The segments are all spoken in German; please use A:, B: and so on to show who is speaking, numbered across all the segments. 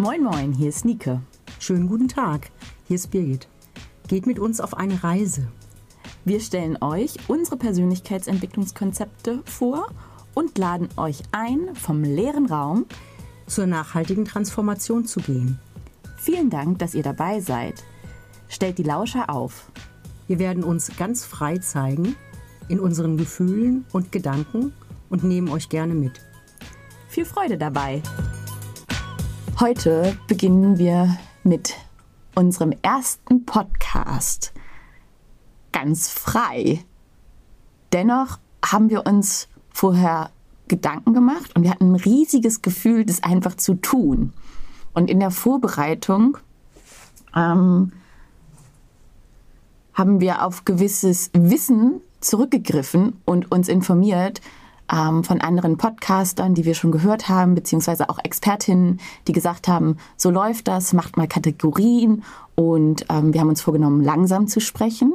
A: Moin Moin, hier ist Nike.
B: Schönen guten Tag, hier ist Birgit. Geht mit uns auf eine Reise.
A: Wir stellen euch unsere Persönlichkeitsentwicklungskonzepte vor und laden euch ein, vom leeren Raum
B: zur nachhaltigen Transformation zu gehen.
A: Vielen Dank, dass ihr dabei seid. Stellt die Lauscher auf.
B: Wir werden uns ganz frei zeigen in unseren Gefühlen und Gedanken und nehmen euch gerne mit.
A: Viel Freude dabei! Heute beginnen wir mit unserem ersten Podcast. Ganz frei. Dennoch haben wir uns vorher Gedanken gemacht und wir hatten ein riesiges Gefühl, das einfach zu tun. Und in der Vorbereitung ähm, haben wir auf gewisses Wissen zurückgegriffen und uns informiert ähm, von anderen Podcastern, die wir schon gehört haben, beziehungsweise auch Expertinnen, die gesagt haben, so läuft das, macht mal Kategorien und ähm, wir haben uns vorgenommen, langsam zu sprechen.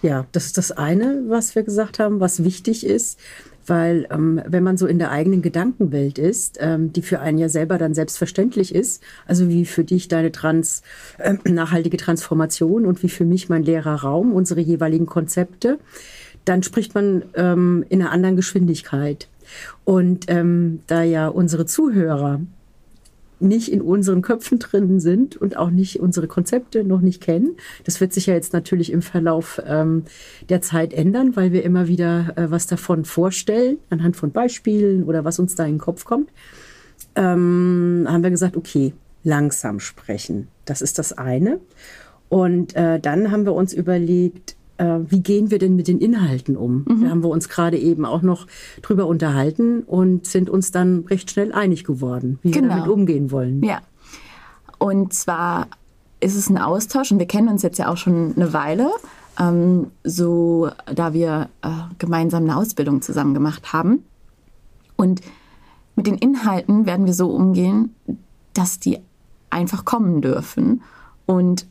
B: Ja, das ist das eine, was wir gesagt haben, was wichtig ist weil ähm, wenn man so in der eigenen Gedankenwelt ist, ähm, die für einen ja selber dann selbstverständlich ist, also wie für dich deine trans äh, nachhaltige Transformation und wie für mich mein leerer Raum, unsere jeweiligen Konzepte, dann spricht man ähm, in einer anderen Geschwindigkeit. Und ähm, da ja unsere Zuhörer nicht in unseren Köpfen drin sind und auch nicht unsere Konzepte noch nicht kennen. Das wird sich ja jetzt natürlich im Verlauf ähm, der Zeit ändern, weil wir immer wieder äh, was davon vorstellen, anhand von Beispielen oder was uns da in den Kopf kommt. Ähm, haben wir gesagt, okay, langsam sprechen. Das ist das eine. Und äh, dann haben wir uns überlegt, wie gehen wir denn mit den Inhalten um? Mhm. Da haben wir uns gerade eben auch noch drüber unterhalten und sind uns dann recht schnell einig geworden, wie genau. wir damit umgehen wollen.
A: Ja. Und zwar ist es ein Austausch und wir kennen uns jetzt ja auch schon eine Weile, ähm, so da wir äh, gemeinsam eine Ausbildung zusammen gemacht haben. Und mit den Inhalten werden wir so umgehen, dass die einfach kommen dürfen und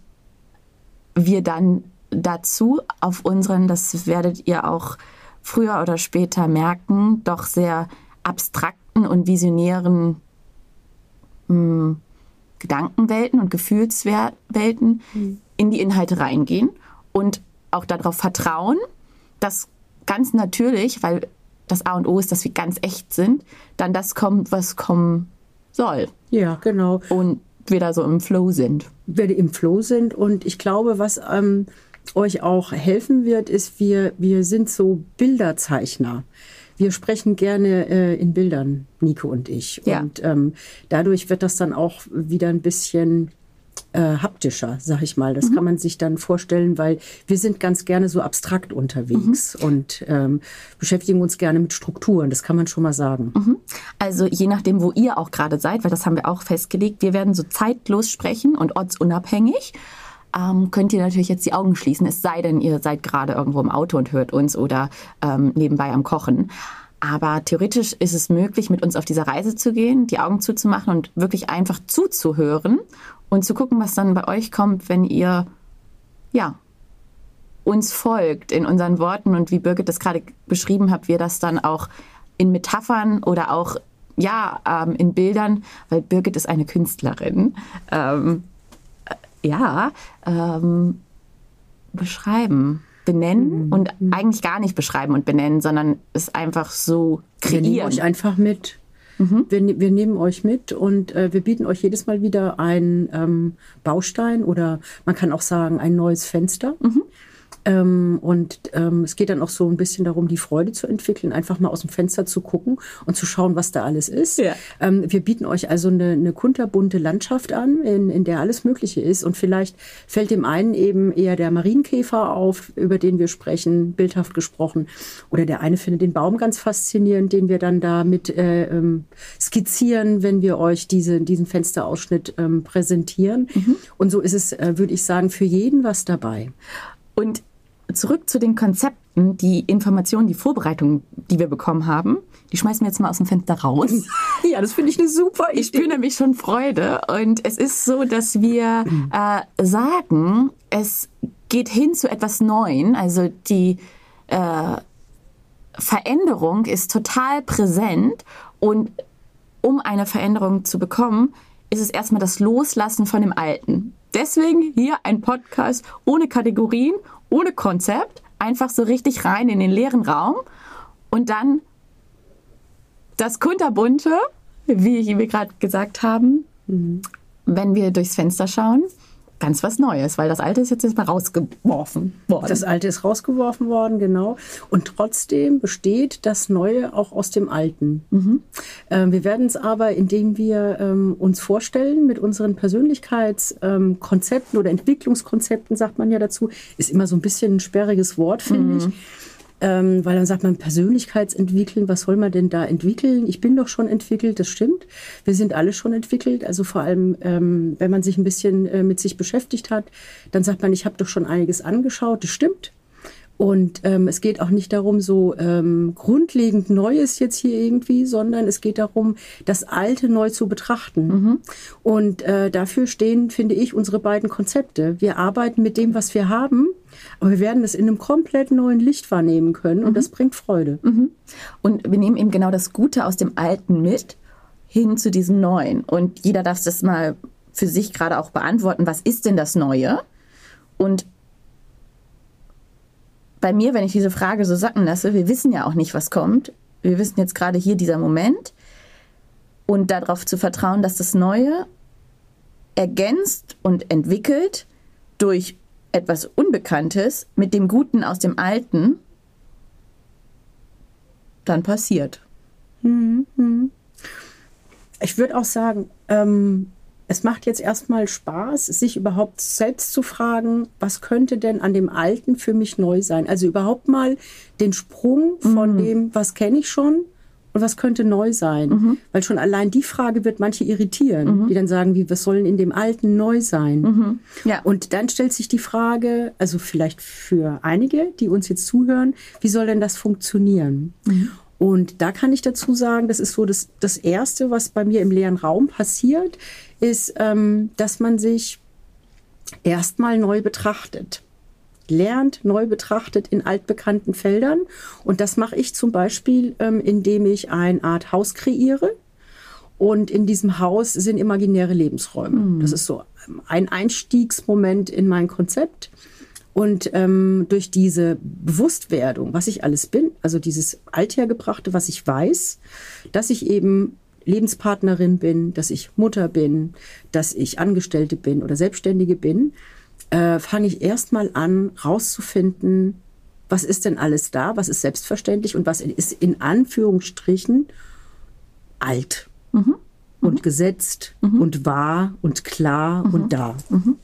A: wir dann dazu auf unseren, das werdet ihr auch früher oder später merken, doch sehr abstrakten und visionären mh, hm, Gedankenwelten und Gefühlswelten mhm. in die Inhalte reingehen und auch darauf vertrauen, dass ganz natürlich, weil das A und O ist, dass wir ganz echt sind, dann das kommt, was kommen soll.
B: Ja, genau.
A: Und wir da so im Flow sind.
B: Wir im Flow sind und ich glaube, was ähm, euch auch helfen wird, ist, wir, wir sind so Bilderzeichner. Wir sprechen gerne äh, in Bildern, Nico und ich. Ja. Und ähm, dadurch wird das dann auch wieder ein bisschen äh, haptischer, sag ich mal. Das mhm. kann man sich dann vorstellen, weil wir sind ganz gerne so abstrakt unterwegs mhm. und ähm, beschäftigen uns gerne mit Strukturen. Das kann man schon mal sagen.
A: Mhm. Also je nachdem, wo ihr auch gerade seid, weil das haben wir auch festgelegt, wir werden so zeitlos sprechen und ortsunabhängig ähm, könnt ihr natürlich jetzt die Augen schließen, es sei denn, ihr seid gerade irgendwo im Auto und hört uns oder ähm, nebenbei am Kochen. Aber theoretisch ist es möglich, mit uns auf dieser Reise zu gehen, die Augen zuzumachen und wirklich einfach zuzuhören und zu gucken, was dann bei euch kommt, wenn ihr, ja, uns folgt in unseren Worten und wie Birgit das gerade beschrieben hat, wir das dann auch in Metaphern oder auch, ja, ähm, in Bildern, weil Birgit ist eine Künstlerin, ähm, ja, ähm, beschreiben, benennen mhm. und mhm. eigentlich gar nicht beschreiben und benennen, sondern es einfach so kreieren.
B: Wir nehmen euch einfach mit. Mhm. Wir, ne-, wir, nehmen euch mit und äh, wir bieten euch jedes Mal wieder einen ähm, Baustein oder man kann auch sagen ein neues Fenster. Mhm. Ähm, und ähm, es geht dann auch so ein bisschen darum, die Freude zu entwickeln, einfach mal aus dem Fenster zu gucken und zu schauen, was da alles ist. Ja. Ähm, wir bieten euch also eine, eine kunterbunte Landschaft an, in, in der alles Mögliche ist. Und vielleicht fällt dem einen eben eher der Marienkäfer auf, über den wir sprechen, bildhaft gesprochen. Oder der eine findet den Baum ganz faszinierend, den wir dann da mit äh, ähm, skizzieren, wenn wir euch diese, diesen Fensterausschnitt ähm, präsentieren. Mhm. Und so ist es, äh, würde ich sagen, für jeden was dabei.
A: Und zurück zu den Konzepten, die Informationen, die Vorbereitungen, die wir bekommen haben. Die schmeißen wir jetzt mal aus dem Fenster raus.
B: Ja, das finde ich eine super
A: Idee. Ich spüre nämlich schon Freude. Und es ist so, dass wir äh, sagen, es geht hin zu etwas Neuen. Also die äh, Veränderung ist total präsent. Und um eine Veränderung zu bekommen, ist es erstmal das Loslassen von dem Alten. Deswegen hier ein Podcast ohne Kategorien, ohne Konzept, einfach so richtig rein in den leeren Raum und dann das Kunterbunte, wie wir gerade gesagt haben, mhm. wenn wir durchs Fenster schauen, ganz was Neues, weil das Alte ist jetzt erstmal rausgeworfen worden.
B: Das Alte ist rausgeworfen worden, genau. Und trotzdem besteht das Neue auch aus dem Alten. Mhm. Ähm, wir werden es aber, indem wir ähm, uns vorstellen mit unseren Persönlichkeitskonzepten ähm, oder Entwicklungskonzepten, sagt man ja dazu, ist immer so ein bisschen ein sperriges Wort, finde mhm. ich ähm, weil dann sagt man Persönlichkeitsentwickeln, was soll man denn da entwickeln? Ich bin doch schon entwickelt, das stimmt. Wir sind alle schon entwickelt. Also vor allem, ähm, wenn man sich ein bisschen äh, mit sich beschäftigt hat, dann sagt man, ich habe doch schon einiges angeschaut, das stimmt. Und ähm, es geht auch nicht darum, so ähm, grundlegend Neues jetzt hier irgendwie, sondern es geht darum, das Alte neu zu betrachten. Mhm. Und äh, dafür stehen, finde ich, unsere beiden Konzepte. Wir arbeiten mit dem, was wir haben aber wir werden es in einem komplett neuen Licht wahrnehmen können und mhm. das bringt Freude.
A: Mhm. Und wir nehmen eben genau das Gute aus dem Alten mit hin zu diesem Neuen. Und jeder darf das mal für sich gerade auch beantworten. Was ist denn das Neue? Und bei mir, wenn ich diese Frage so sacken lasse, wir wissen ja auch nicht, was kommt. Wir wissen jetzt gerade hier dieser Moment. Und darauf zu vertrauen, dass das Neue ergänzt und entwickelt durch etwas Unbekanntes mit dem Guten aus dem Alten dann passiert.
B: Mhm. Ich würde auch sagen, ähm, es macht jetzt erstmal Spaß, sich überhaupt selbst zu fragen, was könnte denn an dem Alten für mich neu sein? Also überhaupt mal den Sprung von mhm. dem, was kenne ich schon, und was könnte neu sein? Mhm. Weil schon allein die Frage wird manche irritieren, mhm. die dann sagen, wie, was sollen in dem Alten neu sein? Mhm. Ja. Und dann stellt sich die Frage, also vielleicht für einige, die uns jetzt zuhören, wie soll denn das funktionieren? Mhm. Und da kann ich dazu sagen, das ist so das, das Erste, was bei mir im leeren Raum passiert, ist, ähm, dass man sich erstmal neu betrachtet lernt, neu betrachtet in altbekannten Feldern. Und das mache ich zum Beispiel, ähm, indem ich eine Art Haus kreiere. Und in diesem Haus sind imaginäre Lebensräume. Mhm. Das ist so ein Einstiegsmoment in mein Konzept. Und ähm, durch diese Bewusstwerdung, was ich alles bin, also dieses Althergebrachte, was ich weiß, dass ich eben Lebenspartnerin bin, dass ich Mutter bin, dass ich Angestellte bin oder Selbstständige bin, äh, fange ich erstmal an, rauszufinden, was ist denn alles da, was ist selbstverständlich und was ist in Anführungsstrichen alt mhm. und mhm. gesetzt mhm. und wahr und klar und mhm. da.
A: Mhm.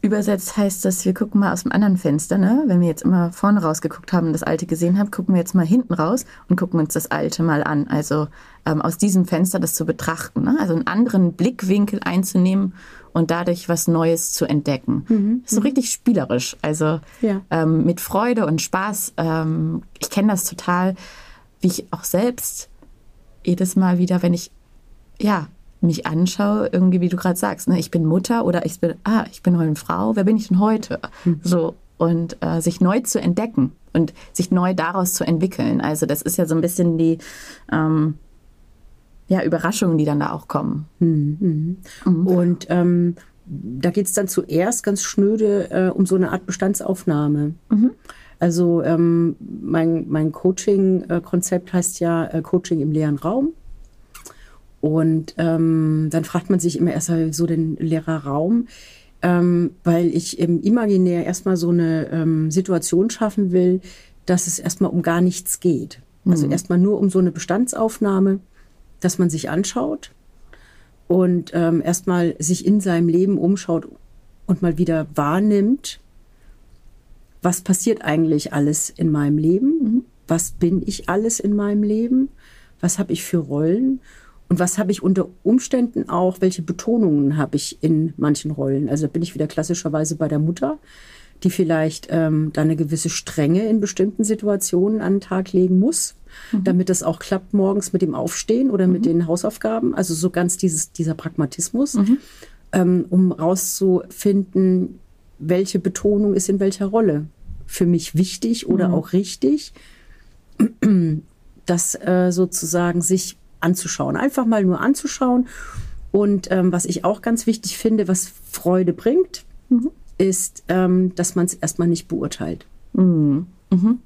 A: Übersetzt heißt das, wir gucken mal aus dem anderen Fenster, ne? Wenn wir jetzt immer vorne rausgeguckt haben und das Alte gesehen haben, gucken wir jetzt mal hinten raus und gucken uns das Alte mal an. Also ähm, aus diesem Fenster das zu betrachten, ne? also einen anderen Blickwinkel einzunehmen und dadurch was Neues zu entdecken. Mhm. So mhm. richtig spielerisch, also ja. ähm, mit Freude und Spaß. Ähm, ich kenne das total, wie ich auch selbst jedes Mal wieder, wenn ich ja mich anschaue, irgendwie wie du gerade sagst, ne, ich bin Mutter oder ich bin, ah, ich bin heute eine Frau, wer bin ich denn heute? Mhm. So und äh, sich neu zu entdecken und sich neu daraus zu entwickeln. Also das ist ja so ein bisschen die ähm, ja, Überraschungen, die dann da auch kommen.
B: Mhm. Mhm. Und ähm, da geht es dann zuerst ganz schnöde äh, um so eine Art Bestandsaufnahme. Mhm. Also ähm, mein, mein Coaching-Konzept heißt ja äh, Coaching im leeren Raum. Und ähm, dann fragt man sich immer erst mal so den leerer Raum, ähm, weil ich im Imaginär erstmal so eine ähm, Situation schaffen will, dass es erstmal um gar nichts geht. Also mhm. erstmal nur um so eine Bestandsaufnahme dass man sich anschaut und ähm, erstmal sich in seinem Leben umschaut und mal wieder wahrnimmt, was passiert eigentlich alles in meinem Leben? Was bin ich alles in meinem Leben? Was habe ich für Rollen? Und was habe ich unter Umständen auch, welche Betonungen habe ich in manchen Rollen? Also bin ich wieder klassischerweise bei der Mutter, die vielleicht ähm, da eine gewisse Strenge in bestimmten Situationen an den Tag legen muss mhm. damit es auch klappt morgens mit dem Aufstehen oder mit mhm. den Hausaufgaben. Also so ganz dieses, dieser Pragmatismus, mhm. ähm, um rauszufinden, welche Betonung ist in welcher Rolle für mich wichtig oder mhm. auch richtig, das äh, sozusagen sich anzuschauen. Einfach mal nur anzuschauen Und ähm, was ich auch ganz wichtig finde, was Freude bringt, mhm. Ist, ähm, dass man es erstmal nicht beurteilt.
A: Mhm. Mhm.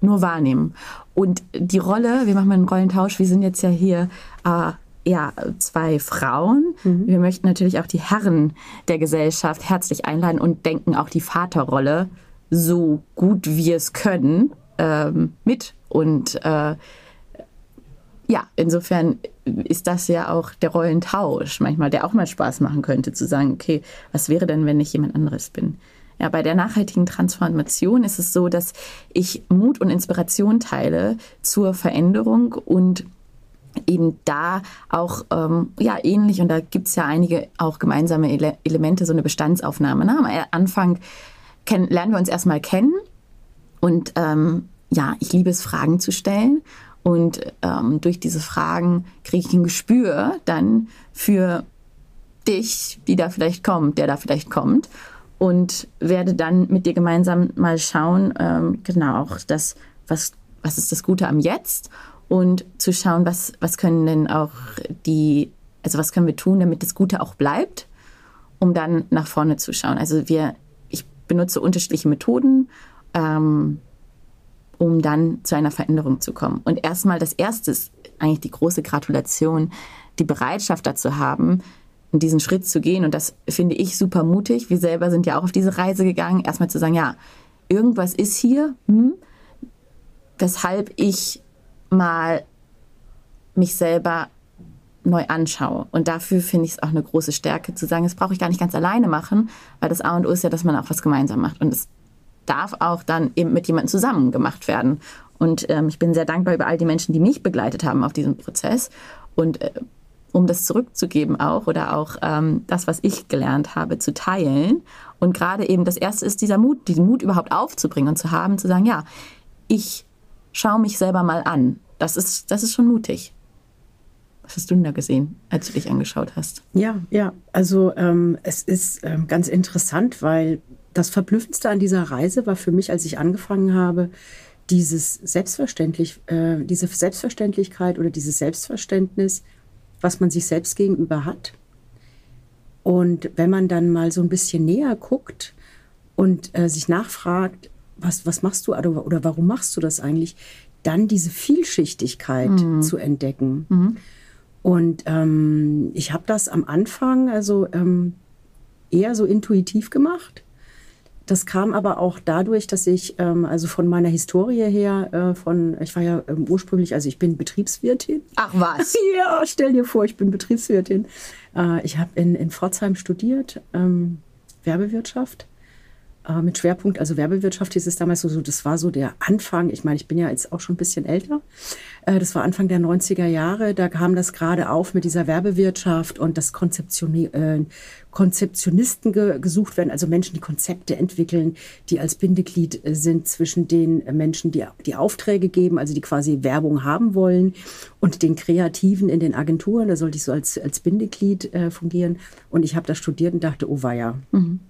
A: Nur wahrnehmen. Und die Rolle, wir machen mal einen Rollentausch, wir sind jetzt ja hier äh, ja, zwei Frauen. Mhm. Wir möchten natürlich auch die Herren der Gesellschaft herzlich einladen und denken auch die Vaterrolle so gut wir es können ähm, mit. Und äh, ja, insofern ist das ja auch der Rollentausch manchmal, der auch mal Spaß machen könnte, zu sagen, okay, was wäre denn, wenn ich jemand anderes bin? Ja, bei der nachhaltigen Transformation ist es so, dass ich Mut und Inspiration teile zur Veränderung und eben da auch ähm, ja ähnlich und da gibt es ja einige auch gemeinsame Ele Elemente, so eine Bestandsaufnahme. Ne? Am Anfang lernen wir uns erstmal kennen und ähm, ja, ich liebe es, Fragen zu stellen und ähm, durch diese Fragen kriege ich ein Gespür dann für dich, die da vielleicht kommt, der da vielleicht kommt und werde dann mit dir gemeinsam mal schauen, ähm, genau auch das, was, was ist das Gute am Jetzt und zu schauen, was, was können denn auch die, also was können wir tun, damit das Gute auch bleibt, um dann nach vorne zu schauen. Also wir, ich benutze unterschiedliche Methoden, ähm, um dann zu einer Veränderung zu kommen. Und erstmal das Erste ist eigentlich die große Gratulation, die Bereitschaft dazu haben, diesen Schritt zu gehen. Und das finde ich super mutig. Wir selber sind ja auch auf diese Reise gegangen, erstmal zu sagen, ja, irgendwas ist hier, hm, weshalb ich mal mich selber neu anschaue. Und dafür finde ich es auch eine große Stärke zu sagen, das brauche ich gar nicht ganz alleine machen, weil das A und O ist ja, dass man auch was gemeinsam macht. Und es darf auch dann eben mit jemandem zusammen gemacht werden. Und ähm, ich bin sehr dankbar über all die Menschen, die mich begleitet haben auf diesem Prozess. Und äh, um das zurückzugeben auch oder auch ähm, das, was ich gelernt habe, zu teilen. Und gerade eben das Erste ist dieser Mut, diesen Mut überhaupt aufzubringen und zu haben, zu sagen, ja, ich schau mich selber mal an. Das ist, das ist schon mutig. Was hast du denn da gesehen, als du dich angeschaut hast?
B: Ja, ja, also ähm, es ist ähm, ganz interessant, weil das Verblüffendste an dieser Reise war für mich, als ich angefangen habe, dieses Selbstverständlich, äh, diese Selbstverständlichkeit oder dieses Selbstverständnis, was man sich selbst gegenüber hat. Und wenn man dann mal so ein bisschen näher guckt und äh, sich nachfragt, was, was machst du oder, oder warum machst du das eigentlich, dann diese Vielschichtigkeit mhm. zu entdecken. Mhm. Und ähm, ich habe das am Anfang also ähm, eher so intuitiv gemacht. Das kam aber auch dadurch, dass ich ähm, also von meiner Historie her, äh, von ich war ja ähm, ursprünglich, also ich bin Betriebswirtin.
A: Ach was?
B: ja, stell dir vor, ich bin Betriebswirtin. Äh, ich habe in, in Pforzheim studiert, ähm, Werbewirtschaft äh, mit Schwerpunkt, also Werbewirtschaft hieß es damals so, das war so der Anfang, ich meine, ich bin ja jetzt auch schon ein bisschen älter, äh, das war Anfang der 90er Jahre, da kam das gerade auf mit dieser Werbewirtschaft und das Konzeption, äh, Konzeptionisten ge gesucht werden, also Menschen, die Konzepte entwickeln, die als Bindeglied sind zwischen den Menschen, die die Aufträge geben, also die quasi Werbung haben wollen und den Kreativen in den Agenturen, da sollte ich so als, als Bindeglied fungieren. Und ich habe da studiert und dachte, oh weia. Mhm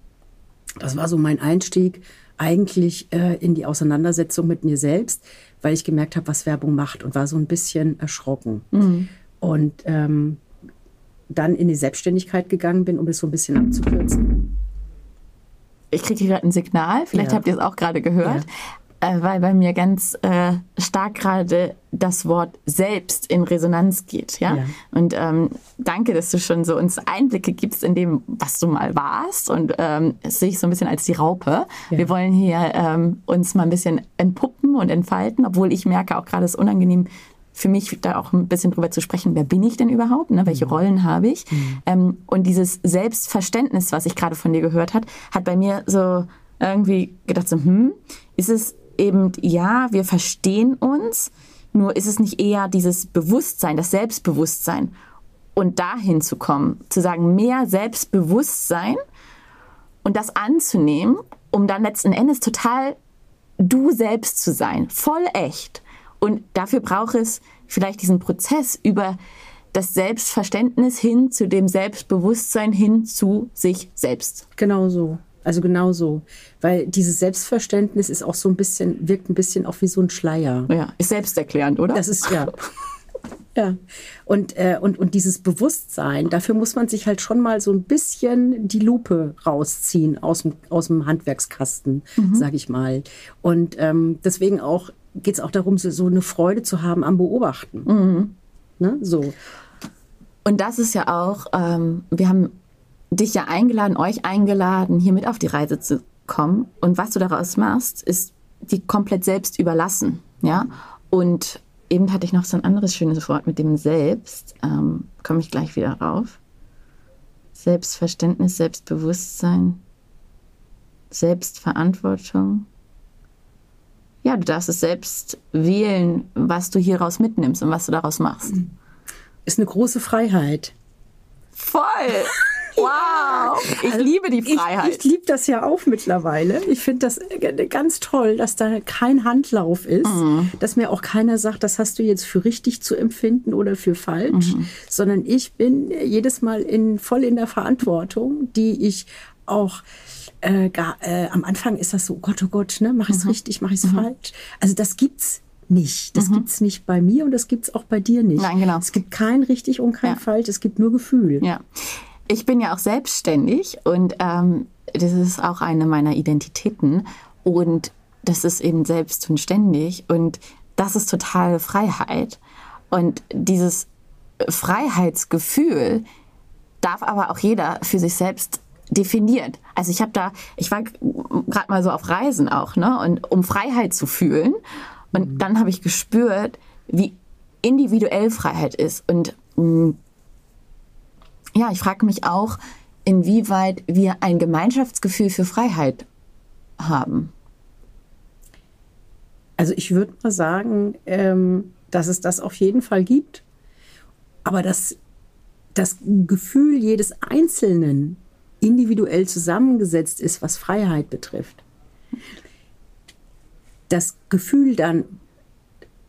B: das war so mein Einstieg eigentlich äh, in die Auseinandersetzung mit mir selbst, weil ich gemerkt habe, was Werbung macht und war so ein bisschen erschrocken. Mhm. Und ähm, dann in die Selbstständigkeit gegangen bin, um es so ein bisschen abzukürzen.
A: Ich kriege hier gerade ein Signal, vielleicht ja. habt ihr es auch gerade gehört. Ja äh, weil bei mir ganz äh, stark gerade das Wort selbst in Resonanz geht. Ja? ja. Und ähm, danke, dass du schon so uns Einblicke gibst in dem, was du mal warst. Und ähm, das sehe ich so ein bisschen als die Raupe. Ja. Wir wollen hier ähm, uns mal ein bisschen entpuppen und entfalten, obwohl ich merke auch gerade, es ist unangenehm, für mich da auch ein bisschen drüber zu sprechen, wer bin ich denn überhaupt, ne? welche mhm. Rollen habe ich. Mhm. Ähm, und dieses Selbstverständnis, was ich gerade von dir gehört hat, hat bei mir so irgendwie gedacht, so, hm, ist es eben, ja, wir verstehen uns, nur ist es nicht eher dieses Bewusstsein, das Selbstbewusstsein und dahin zu kommen, zu sagen, mehr Selbstbewusstsein und das anzunehmen, um dann letzten Endes total du selbst zu sein, voll echt. Und dafür braucht es vielleicht diesen Prozess über das Selbstverständnis hin zu dem Selbstbewusstsein hin zu sich selbst.
B: Genau so. Also genau so. Weil dieses Selbstverständnis ist auch so ein bisschen, wirkt ein bisschen auch wie so ein Schleier.
A: Ja, ist selbsterklärend, oder?
B: Das ist, ja. Ja. Und, äh, und, und dieses Bewusstsein, dafür muss man sich halt schon mal so ein bisschen die Lupe rausziehen aus dem, aus dem Handwerkskasten, mhm. sag ich mal. Und ähm, deswegen auch geht es auch darum, so, so eine Freude zu haben am Beobachten. Mhm. Ne? So.
A: Und das ist ja auch, ähm, wir haben dich ja eingeladen, euch eingeladen, hier mit auf die Reise zu kommen. Und was du daraus machst, ist die komplett selbst überlassen. Ja. Und eben hatte ich noch so ein anderes schönes Wort mit dem Selbst. Ähm, Komme ich gleich wieder rauf. Selbstverständnis, Selbstbewusstsein, Selbstverantwortung. Ja, du darfst es selbst wählen, was du hieraus mitnimmst und was du daraus machst.
B: Ist eine große Freiheit.
A: Voll! Wow, ich also liebe die Freiheit.
B: Ich, ich liebe das ja auch mittlerweile. Ich finde das ganz toll, dass da kein Handlauf ist, mhm. dass mir auch keiner sagt, das hast du jetzt für richtig zu empfinden oder für falsch, mhm. sondern ich bin jedes Mal in, voll in der Verantwortung, die ich auch äh, gar, äh, am Anfang ist das so, oh Gott, oh Gott, ne, mache ich es mhm. richtig, mache ich es mhm. falsch. Also das gibt's nicht. Das mhm. gibt's nicht bei mir und das gibt's auch bei dir nicht.
A: Nein, genau.
B: Es gibt kein richtig und kein ja. falsch, es gibt nur Gefühl.
A: Ja ich bin ja auch selbstständig und ähm, das ist auch eine meiner Identitäten und das ist eben selbst und das ist totale Freiheit. Und dieses Freiheitsgefühl darf aber auch jeder für sich selbst definieren. Also ich habe da, ich war gerade mal so auf Reisen auch, ne, und um Freiheit zu fühlen. Und dann habe ich gespürt, wie individuell Freiheit ist und mh, mm, ja, ich frage mich auch, inwieweit wir ein Gemeinschaftsgefühl für Freiheit haben.
B: Also ich würde mal sagen, ähm, dass es das auf jeden Fall gibt. Aber dass das Gefühl jedes Einzelnen individuell zusammengesetzt ist, was Freiheit betrifft. Das Gefühl dann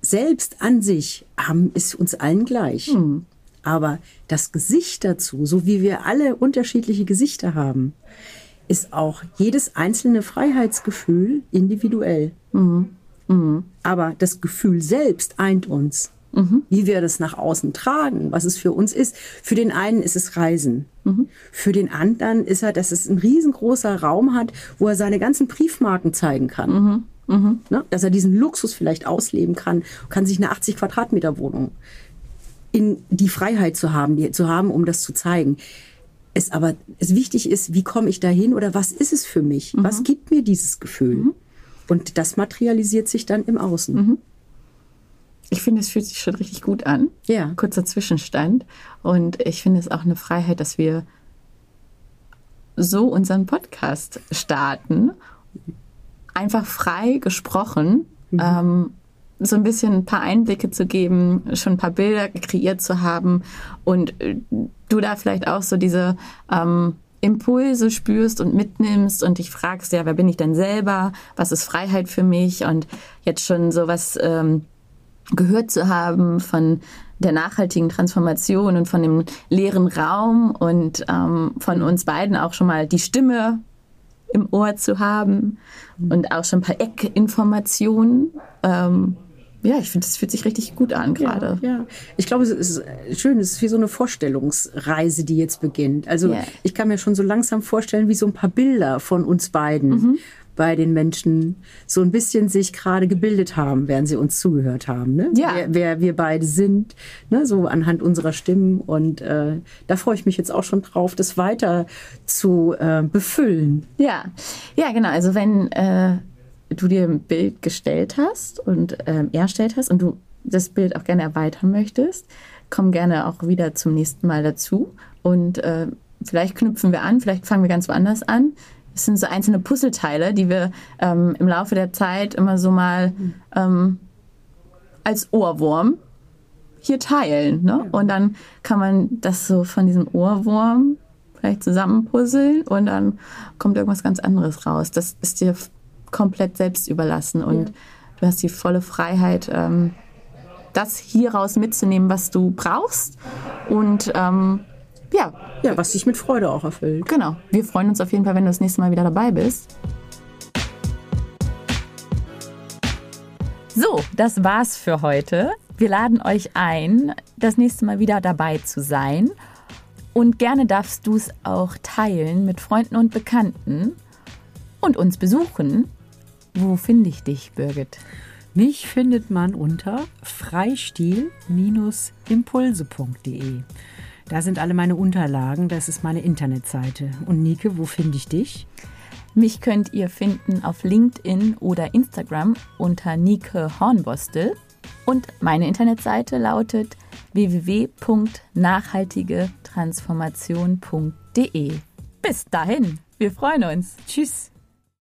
B: selbst an sich haben, ist uns allen gleich. Hm. Aber das Gesicht dazu, so wie wir alle unterschiedliche Gesichter haben, ist auch jedes einzelne Freiheitsgefühl individuell. Mhm. Mhm. Aber das Gefühl selbst eint uns. Mhm. Wie wir das nach außen tragen, was es für uns ist. Für den einen ist es Reisen. Mhm. Für den anderen ist er, dass es ein riesengroßer Raum hat, wo er seine ganzen Briefmarken zeigen kann. Mhm. mhm. Ne? Dass er diesen Luxus vielleicht ausleben kann, kann sich eine 80 Quadratmeter Wohnung in die Freiheit zu haben, die, zu haben, um das zu zeigen. Es aber es wichtig ist, wie komme ich dahin oder was ist es für mich? Mhm. Was gibt mir dieses Gefühl? Mhm. Und das materialisiert sich dann im Außen. Mhm.
A: Ich finde, es fühlt sich schon richtig gut an. Ja. Kurzer Zwischenstand. Und ich finde es auch eine Freiheit, dass wir so unseren Podcast starten. Einfach frei gesprochen. Mhm. Ähm, so ein bisschen ein paar Einblicke zu geben, schon ein paar Bilder kreiert zu haben und äh, du da vielleicht auch so diese ähm, Impulse spürst und mitnimmst und dich fragst, ja, wer bin ich denn selber? Was ist Freiheit für mich? Und jetzt schon sowas ähm, gehört zu haben von der nachhaltigen Transformation und von dem leeren Raum und ähm, von uns beiden auch schon mal die Stimme im Ohr zu haben und auch schon ein paar Eckinformationen. Ähm, ja, ich finde, es fühlt sich richtig gut an gerade.
B: Ja, ja, ich glaube, es ist schön. Es ist wie so eine Vorstellungsreise, die jetzt beginnt. Also yeah. ich kann mir schon so langsam vorstellen, wie so ein paar Bilder von uns beiden mhm. bei den Menschen so ein bisschen sich gerade gebildet haben, während sie uns zugehört haben. Ne? Ja. Wer, wer wir beide sind, ne? so anhand unserer Stimmen. Und äh, da freue ich mich jetzt auch schon drauf, das weiter zu äh, befüllen.
A: Ja, ja, genau. Also wenn äh du dir ein Bild gestellt hast und ähm, erstellt hast und du das Bild auch gerne erweitern möchtest, komm gerne auch wieder zum nächsten Mal dazu. Und äh, vielleicht knüpfen wir an, vielleicht fangen wir ganz woanders an. Es sind so einzelne Puzzleteile, die wir ähm, im Laufe der Zeit immer so mal ähm, als Ohrwurm hier teilen. Ne? Und dann kann man das so von diesem Ohrwurm vielleicht zusammenpuzzeln und dann kommt irgendwas ganz anderes raus. Das ist dir komplett selbst überlassen und ja. du hast die volle Freiheit, ähm, das hieraus mitzunehmen, was du brauchst und ähm, ja.
B: Ja, was dich mit Freude auch erfüllt.
A: Genau. Wir freuen uns auf jeden Fall, wenn du das nächste Mal wieder dabei bist. So, das war's für heute. Wir laden euch ein, das nächste Mal wieder dabei zu sein. Und gerne darfst du es auch teilen mit Freunden und Bekannten und uns besuchen. Wo finde ich dich, Birgit?
B: Mich findet man unter freistil-impulse.de. Da sind alle meine Unterlagen, das ist meine Internetseite. Und Nike, wo finde ich dich?
A: Mich könnt ihr finden auf LinkedIn oder Instagram unter Nike Hornbostel. Und meine Internetseite lautet www.nachhaltigetransformation.de. Bis dahin, wir freuen uns.
B: Tschüss.